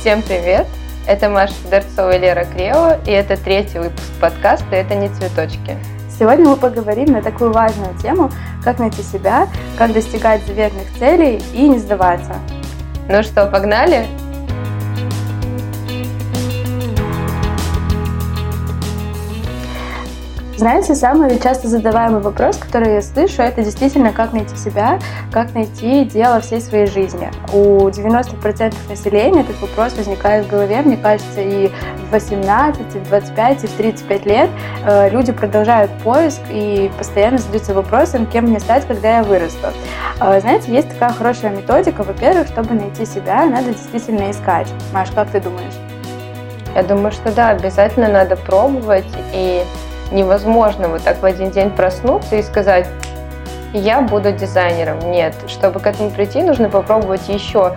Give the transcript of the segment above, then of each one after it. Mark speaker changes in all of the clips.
Speaker 1: Всем привет! Это Маша Федорцова и Лера Крео, и это третий выпуск подкаста «Это не цветочки».
Speaker 2: Сегодня мы поговорим на такую важную тему, как найти себя, как достигать заветных целей и не сдаваться.
Speaker 1: Ну что, погнали?
Speaker 2: Знаете, самый часто задаваемый вопрос, который я слышу, это действительно, как найти себя, как найти дело всей своей жизни. У 90% населения этот вопрос возникает в голове, мне кажется, и в 18, и в 25, и в 35 лет э, люди продолжают поиск и постоянно задаются вопросом, кем мне стать, когда я вырасту. Э, знаете, есть такая хорошая методика. Во-первых, чтобы найти себя, надо действительно искать. Маш, как ты думаешь?
Speaker 1: Я думаю, что да, обязательно надо пробовать и невозможно вот так в один день проснуться и сказать, я буду дизайнером. Нет, чтобы к этому прийти, нужно попробовать еще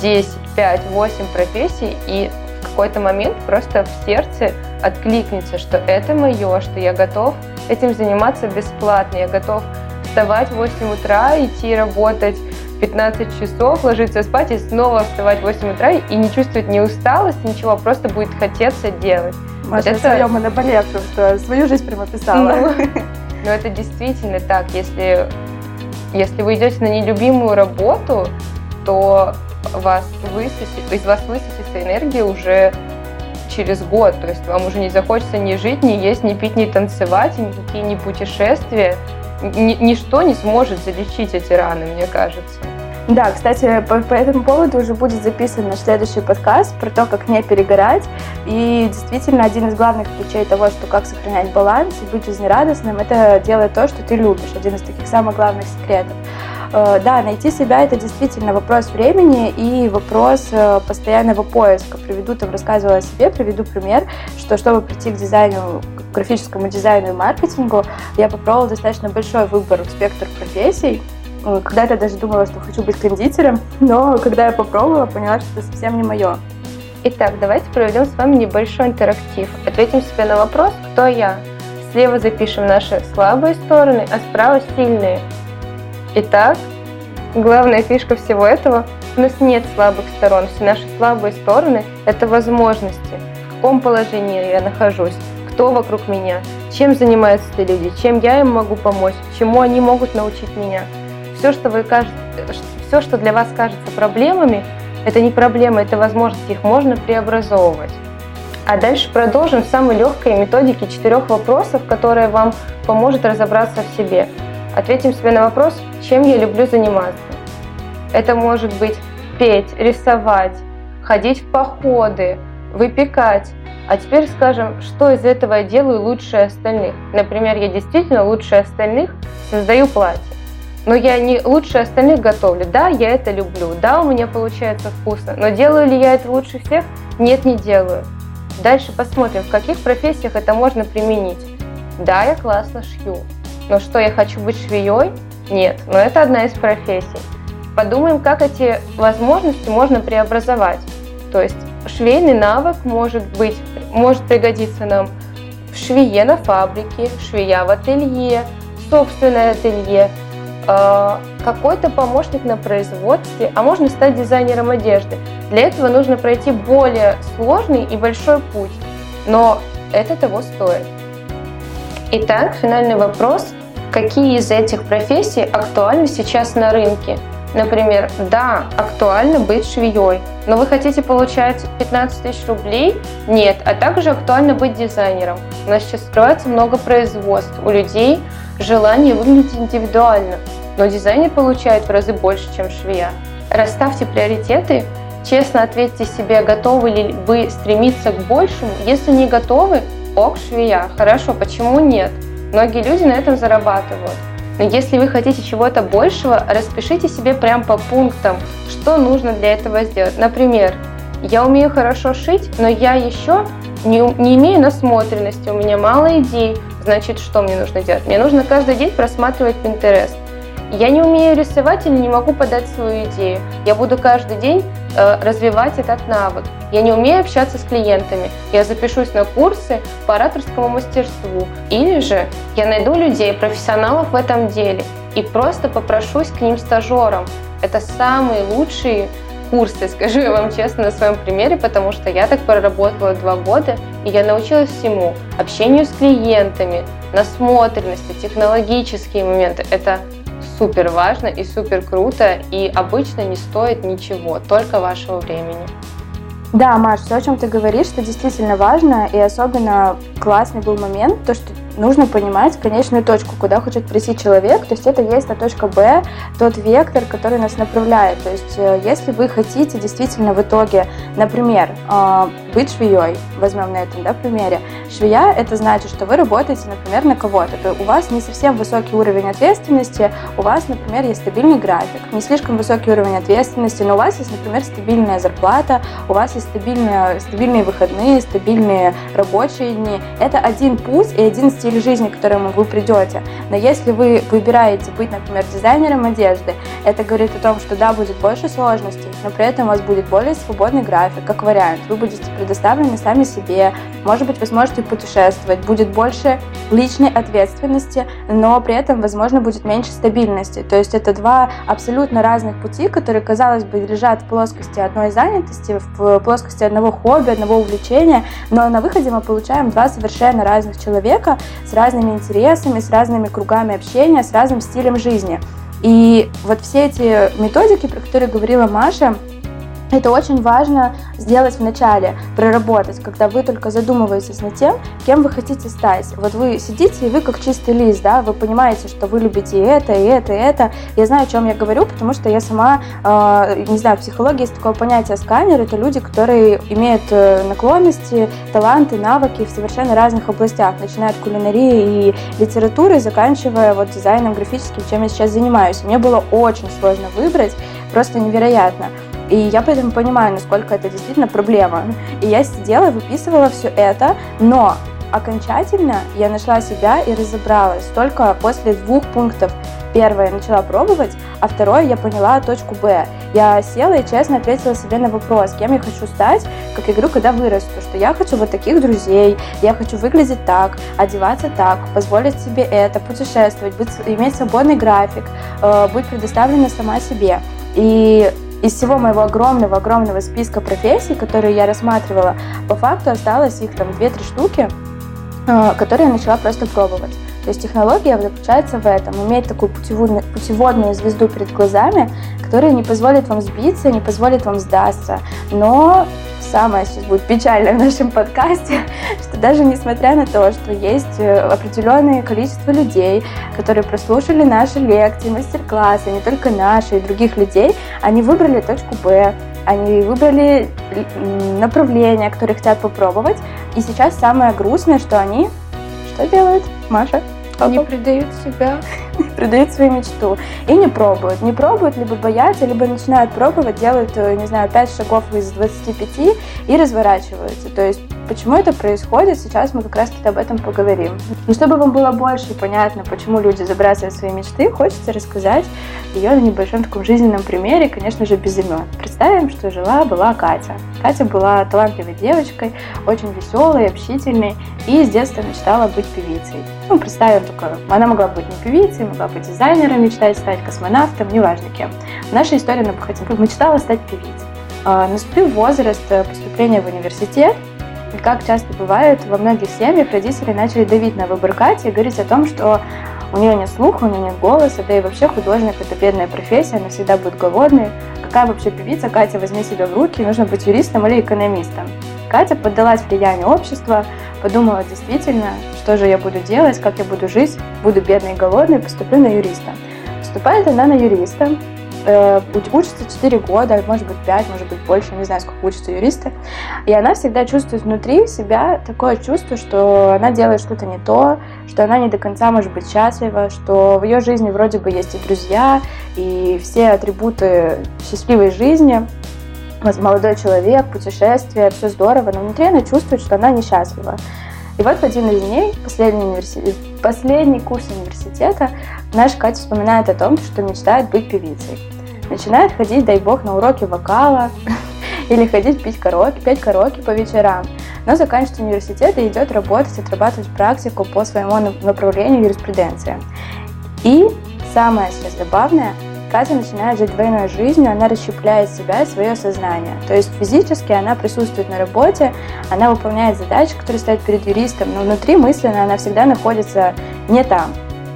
Speaker 1: 10, 5, 8 профессий и в какой-то момент просто в сердце откликнется, что это мое, что я готов этим заниматься бесплатно, я готов вставать в 8 утра, идти работать 15 часов, ложиться спать и снова вставать в 8 утра и не чувствовать ни усталость, ничего, просто будет хотеться делать.
Speaker 2: Вот это... своем наболевшем, что свою жизнь прямо писала.
Speaker 1: Ну, но это действительно так. Если, если вы идете на нелюбимую работу, то вас высосет, из вас высосется энергия уже через год. То есть вам уже не захочется ни жить, ни есть, ни пить, ни танцевать, никакие ни путешествия. Ни, ничто не сможет залечить эти раны, мне кажется.
Speaker 2: Да, кстати, по, по этому поводу уже будет записан наш следующий подкаст про то, как не перегорать. И действительно, один из главных ключей того, что как сохранять баланс и быть жизнерадостным, это делать то, что ты любишь. Один из таких самых главных секретов. Э, да, найти себя это действительно вопрос времени и вопрос э, постоянного поиска. Приведу, там рассказывала о себе, приведу пример, что чтобы прийти к дизайну, к графическому дизайну и маркетингу, я попробовала достаточно большой выбор, спектр профессий, когда-то даже думала, что хочу быть кондитером, но когда я попробовала, поняла, что это совсем не мое.
Speaker 1: Итак, давайте проведем с вами небольшой интерактив. Ответим себе на вопрос «Кто я?». Слева запишем наши слабые стороны, а справа сильные. Итак, главная фишка всего этого – у нас нет слабых сторон. Все наши слабые стороны – это возможности. В каком положении я нахожусь, кто вокруг меня, чем занимаются эти люди, чем я им могу помочь, чему они могут научить меня – все, что вы все, что для вас кажется проблемами, это не проблемы, это возможности, их можно преобразовывать. А дальше продолжим с самой легкой методики четырех вопросов, которая вам поможет разобраться в себе. Ответим себе на вопрос, чем я люблю заниматься. Это может быть петь, рисовать, ходить в походы, выпекать. А теперь скажем, что из этого я делаю лучше остальных. Например, я действительно лучше остальных создаю платье но я не лучше остальных готовлю. Да, я это люблю, да, у меня получается вкусно, но делаю ли я это лучше всех? Нет, не делаю. Дальше посмотрим, в каких профессиях это можно применить. Да, я классно шью, но что, я хочу быть швеей? Нет, но это одна из профессий. Подумаем, как эти возможности можно преобразовать. То есть швейный навык может быть, может пригодиться нам в швее на фабрике, швея в ателье, собственное ателье, какой-то помощник на производстве, а можно стать дизайнером одежды. Для этого нужно пройти более сложный и большой путь, но это того стоит. Итак, финальный вопрос. Какие из этих профессий актуальны сейчас на рынке? Например, да, актуально быть швеей, но вы хотите получать 15 тысяч рублей? Нет, а также актуально быть дизайнером. У нас сейчас открывается много производств, у людей желание выглядеть индивидуально, но дизайнер получает в разы больше, чем швея. Расставьте приоритеты, честно ответьте себе, готовы ли вы стремиться к большему. Если не готовы, ок, швея, хорошо, почему нет? Многие люди на этом зарабатывают. Но если вы хотите чего-то большего, распишите себе прям по пунктам, что нужно для этого сделать. Например, я умею хорошо шить, но я еще не, не имею насмотренности, у меня мало идей. Значит, что мне нужно делать? Мне нужно каждый день просматривать Pinterest. Я не умею рисовать или не могу подать свою идею. Я буду каждый день э, развивать этот навык. Я не умею общаться с клиентами. Я запишусь на курсы по ораторскому мастерству. Или же я найду людей, профессионалов в этом деле, и просто попрошусь к ним стажером. Это самые лучшие курсе, скажу я вам честно на своем примере, потому что я так проработала два года, и я научилась всему. Общению с клиентами, насмотренности, технологические моменты. Это супер важно и супер круто, и обычно не стоит ничего, только вашего времени.
Speaker 2: Да, Маш, все, о чем ты говоришь, это действительно важно, и особенно классный был момент, то, что нужно понимать конечную точку, куда хочет прийти человек. То есть это есть та точка Б, тот вектор, который нас направляет. То есть э, если вы хотите действительно в итоге, например, э, быть швеей, возьмем на этом да, примере, швея это значит, что вы работаете, например, на кого-то. То у вас не совсем высокий уровень ответственности, у вас, например, есть стабильный график, не слишком высокий уровень ответственности, но у вас есть, например, стабильная зарплата, у вас есть стабильные, стабильные выходные, стабильные рабочие дни. Это один путь и один стиль жизни, к которому вы придете. Но если вы выбираете быть, например, дизайнером одежды, это говорит о том, что да, будет больше сложностей, но при этом у вас будет более свободный график, как вариант. Вы будете предоставлены сами себе, может быть, вы сможете путешествовать, будет больше личной ответственности, но при этом, возможно, будет меньше стабильности. То есть это два абсолютно разных пути, которые, казалось бы, лежат в плоскости одной занятости, в плоскости одного хобби, одного увлечения, но на выходе мы получаем два совершенно разных человека, с разными интересами, с разными кругами общения, с разным стилем жизни. И вот все эти методики, про которые говорила Маша, это очень важно сделать в начале, проработать, когда вы только задумываетесь над тем, кем вы хотите стать. Вот вы сидите, и вы как чистый лист, да, вы понимаете, что вы любите и это, и это, и это. Я знаю, о чем я говорю, потому что я сама, э, не знаю, в психологии есть такое понятие сканер, это люди, которые имеют э, наклонности, таланты, навыки в совершенно разных областях, начиная от кулинарии и литературы, заканчивая вот дизайном графическим, чем я сейчас занимаюсь. Мне было очень сложно выбрать, просто невероятно. И я поэтому понимаю, насколько это действительно проблема. И я сидела, выписывала все это, но окончательно я нашла себя и разобралась только после двух пунктов. Первое, я начала пробовать, а второе, я поняла точку Б. Я села и честно ответила себе на вопрос, кем я хочу стать, как я говорю, когда вырасту, что я хочу вот таких друзей, я хочу выглядеть так, одеваться так, позволить себе это, путешествовать, быть, иметь свободный график, э, быть предоставлена сама себе. И из всего моего огромного-огромного списка профессий, которые я рассматривала, по факту осталось их там 2-3 штуки, э, которые я начала просто пробовать. То есть технология заключается в этом, иметь такую путеводную, путеводную звезду перед глазами, которая не позволит вам сбиться, не позволит вам сдаться, но самое сейчас будет печально в нашем подкасте, что даже несмотря на то, что есть э, определенное количество людей, которые прослушали наши лекции, мастер-классы, не только наши, и других людей, они выбрали точку Б, они выбрали направление, которое хотят попробовать. И сейчас самое грустное, что они что делают, Маша?
Speaker 1: Они предают себя.
Speaker 2: Предают свою мечту. И не пробуют. Не пробуют, либо боятся, либо начинают пробовать, делают, э, не знаю, 5 шагов из 25 и разворачиваются. То есть Почему это происходит, сейчас мы как раз таки об этом поговорим. Но чтобы вам было больше понятно, почему люди забрасывают свои мечты, хочется рассказать ее на небольшом таком жизненном примере, конечно же, без имен. Представим, что жила-была Катя. Катя была талантливой девочкой, очень веселой, общительной, и с детства мечтала быть певицей. Ну, представим только, она могла быть не певицей, могла быть дизайнером, мечтать стать космонавтом, неважно кем. В нашей истории она мечтала стать певицей. А, наступил возраст поступления в университет, и как часто бывает, во многих семьях родители начали давить на выбор Кати и говорить о том, что у нее нет слуха, у нее нет голоса, да и вообще художник это бедная профессия, она всегда будет голодной. Какая вообще певица, Катя, возьми себя в руки, нужно быть юристом или экономистом. Катя поддалась влиянию общества, подумала действительно, что же я буду делать, как я буду жить, буду бедной и голодной, поступлю на юриста. Поступает она на юриста, э, учится 4 года, может быть 5, может быть больше, не знаю, сколько учатся юристы. И она всегда чувствует внутри себя такое чувство, что она делает что-то не то, что она не до конца может быть счастлива, что в ее жизни вроде бы есть и друзья, и все атрибуты счастливой жизни, молодой человек, путешествие, все здорово, но внутри она чувствует, что она несчастлива. И вот в один из дней, последний, университет, последний курс университета, наш Катя вспоминает о том, что мечтает быть певицей. Начинает ходить, дай бог, на уроки вокала или ходить пить караоке, петь караоке по вечерам. Но заканчивает университет и идет работать, отрабатывать практику по своему направлению юриспруденции. И самое сейчас забавное, Катя начинает жить двойной жизнью, она расщепляет себя и свое сознание. То есть физически она присутствует на работе, она выполняет задачи, которые стоят перед юристом, но внутри мысленно она всегда находится не там.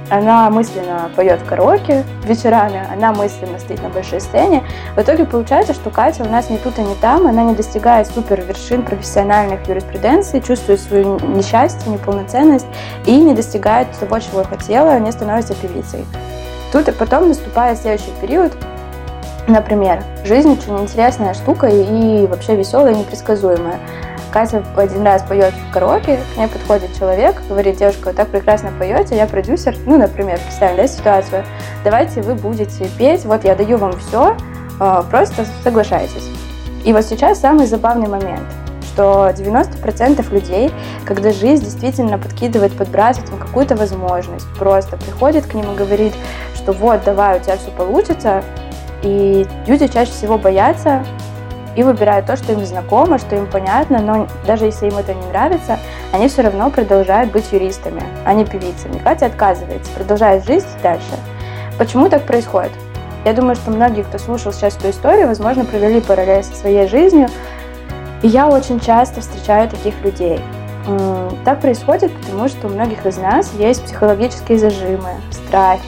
Speaker 2: Она мысленно поет в караоке вечерами, она мысленно стоит на большой сцене. В итоге получается, что Катя у нас не тут и не там, она не достигает супер вершин профессиональных юриспруденций, чувствует свое несчастье, неполноценность и не достигает того, чего хотела, не становится певицей. Тут и потом наступает следующий период, например, жизнь очень интересная штука и вообще веселая непредсказуемая. Катя один раз поет в караоке, к ней подходит человек, говорит, девушка, вы так прекрасно поете, я продюсер, ну, например, представим, да, ситуацию, давайте вы будете петь, вот я даю вам все, а, просто соглашайтесь. И вот сейчас самый забавный момент, что 90% людей, когда жизнь действительно подкидывает, подбрасывает им какую-то возможность, просто приходит к ним и говорит, что вот, давай, у тебя все получится, и люди чаще всего боятся и выбирают то, что им знакомо, что им понятно, но даже если им это не нравится, они все равно продолжают быть юристами, а не певицами. Катя отказывается, продолжает жить дальше. Почему так происходит? Я думаю, что многие, кто слушал сейчас эту историю, возможно, провели параллель со своей жизнью. И я очень часто встречаю таких людей. Так происходит, потому что у многих из нас есть психологические зажимы, страхи,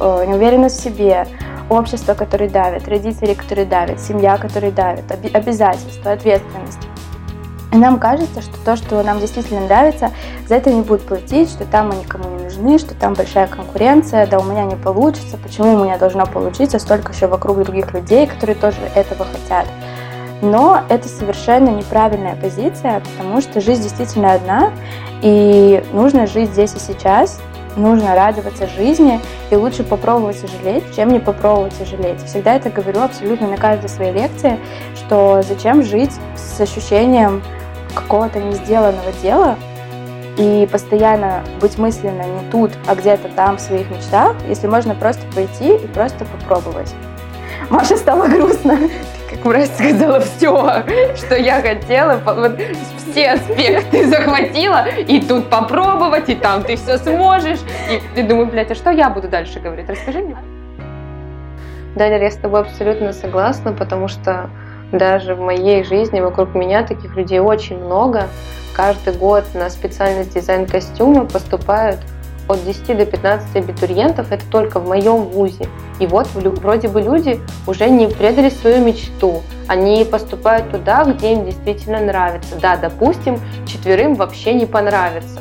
Speaker 2: э, неуверенность в себе, общество, которое давит, родители, которые давят, семья, которые давит, обязательства, ответственность. И нам кажется, что то, что нам действительно нравится, за это не будут платить, что там мы никому не нужны, что там большая конкуренция, да у меня не получится, почему у меня должно получиться, столько еще вокруг других людей, которые тоже этого хотят. Но это совершенно неправильная позиция, потому что жизнь действительно одна, и нужно жить здесь и сейчас, нужно радоваться жизни, и лучше попробовать и жалеть, чем не попробовать и жалеть. Всегда это говорю абсолютно на каждой своей лекции, что зачем жить с ощущением какого-то не сделанного дела, и постоянно быть мысленно не тут, а где-то там в своих мечтах, если можно просто пойти и просто попробовать. Маша стало грустно
Speaker 1: как мразь сказала все, что я хотела, вот все аспекты захватила, и тут попробовать, и там ты все сможешь. И ты думаешь, блядь, а что я буду дальше говорить? Расскажи мне. Даня, я с тобой абсолютно согласна, потому что даже в моей жизни вокруг меня таких людей очень много. Каждый год на специальность дизайн костюма поступают от 10 до 15 абитуриентов, это только в моем вузе. И вот вроде бы люди уже не предали свою мечту, они поступают туда, где им действительно нравится. Да, допустим, четверым вообще не понравится,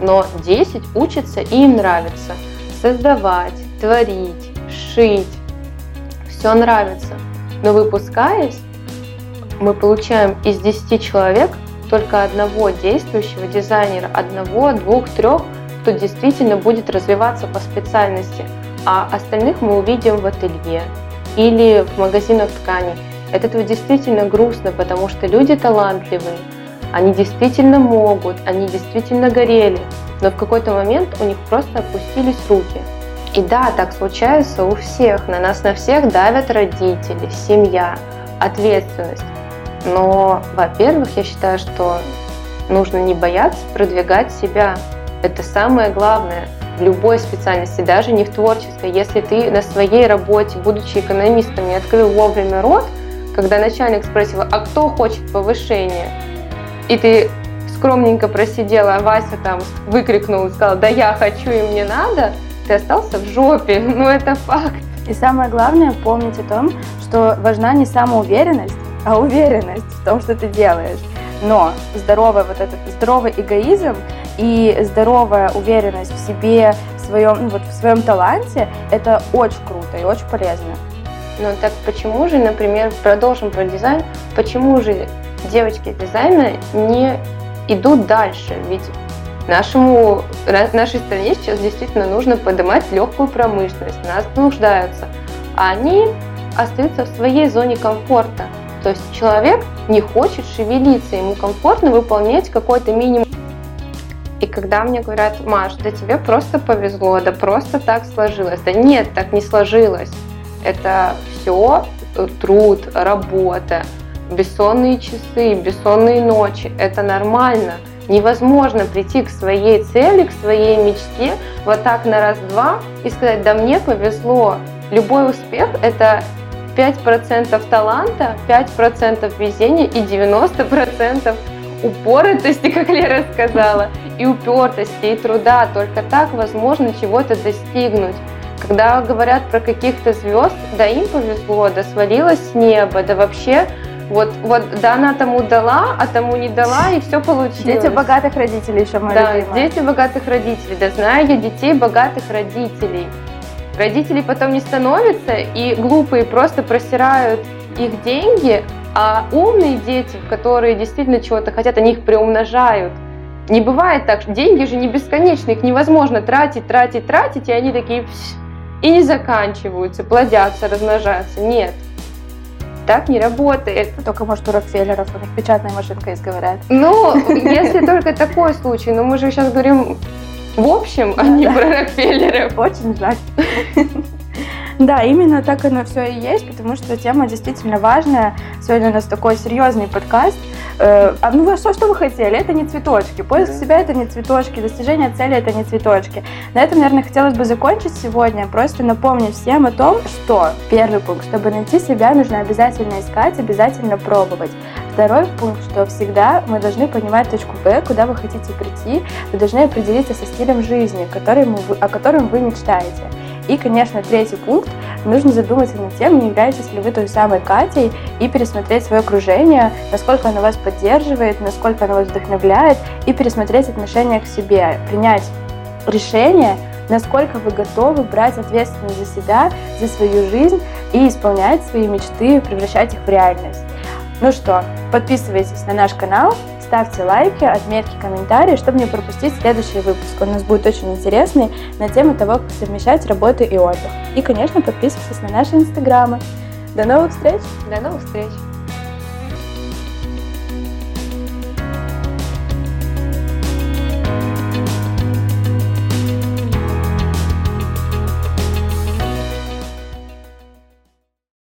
Speaker 1: но 10 учатся и им нравится. Создавать, творить, шить, все нравится. Но выпускаясь, мы получаем из 10 человек только одного действующего дизайнера, одного, двух, трех, кто действительно будет развиваться по специальности, а остальных мы увидим в ателье или в магазинах тканей. От этого действительно грустно, потому что люди талантливые, они действительно могут, они действительно горели, но в какой-то момент у них просто опустились руки. И да, так случается у всех, на нас на всех давят родители, семья, ответственность. Но, во-первых, я считаю, что нужно не бояться продвигать себя, это самое главное в любой специальности, даже не в творческой. Если ты на своей работе, будучи экономистом, не открыл вовремя рот, когда начальник спросил, а кто хочет повышения, и ты скромненько просидела, а Вася там выкрикнул и сказал, да я хочу и мне надо, ты остался в жопе. Ну это факт.
Speaker 2: И самое главное помнить о том, что важна не самоуверенность, а уверенность в том, что ты делаешь. Но здоровый вот этот здоровый эгоизм и здоровая уверенность в себе, в своем, ну, вот в своем таланте, это очень круто и очень полезно.
Speaker 1: Ну так почему же, например, продолжим про дизайн, почему же девочки дизайна не идут дальше? Ведь нашему, нашей стране сейчас действительно нужно поднимать легкую промышленность, нас нуждаются. А они остаются в своей зоне комфорта. То есть человек не хочет шевелиться, ему комфортно выполнять какой-то минимум. И когда мне говорят, Маш, да тебе просто повезло, да просто так сложилось. Да нет, так не сложилось. Это все труд, работа, бессонные часы, бессонные ночи. Это нормально. Невозможно прийти к своей цели, к своей мечте вот так на раз-два и сказать, да мне повезло. Любой успех – это 5% таланта, 5% везения и 90% упоротости, как Лера сказала, и упертости, и труда. Только так возможно чего-то достигнуть. Когда говорят про каких-то звезд, да им повезло, да свалилось с неба, да вообще вот, вот, да, она тому дала, а тому не дала, и все получилось.
Speaker 2: Дети богатых родителей еще мои
Speaker 1: Да, любимые. дети богатых родителей. Да, знаю я детей богатых родителей. Родителей потом не становятся, и глупые просто просирают их деньги, а умные дети, которые действительно чего-то хотят, они их приумножают. Не бывает так, деньги же не бесконечны, их невозможно тратить, тратить, тратить, и они такие и не заканчиваются, плодятся, размножаются. Нет. Так не работает.
Speaker 2: Только, может, у Рокфеллеров, у них печатная машинка есть, говорят.
Speaker 1: Ну, если только такой случай, но мы же сейчас говорим в общем, а не про Рокфеллеров.
Speaker 2: Очень жаль. Да, именно так оно все и есть, потому что тема действительно важная. Сегодня у нас такой серьезный подкаст. Э, а ну вы что, что вы хотели? Это не цветочки. Поиск да. себя это не цветочки, достижение цели это не цветочки. На этом, наверное, хотелось бы закончить сегодня, просто напомнить всем о том, что первый пункт, чтобы найти себя, нужно обязательно искать, обязательно пробовать. Второй пункт, что всегда мы должны понимать точку Б, куда вы хотите прийти, вы должны определиться со стилем жизни, который, о котором вы мечтаете. И, конечно, третий пункт. Нужно задуматься над тем, не являетесь ли вы той самой Катей, и пересмотреть свое окружение, насколько оно вас поддерживает, насколько оно вас вдохновляет, и пересмотреть отношение к себе, принять решение, насколько вы готовы брать ответственность за себя, за свою жизнь и исполнять свои мечты, превращать их в реальность. Ну что, подписывайтесь на наш канал, ставьте лайки, отметки, комментарии, чтобы не пропустить следующий выпуск. Он у нас будет очень интересный на тему того, как совмещать работу и отдых. И, конечно, подписывайтесь на наши инстаграмы. До новых встреч!
Speaker 1: До новых встреч!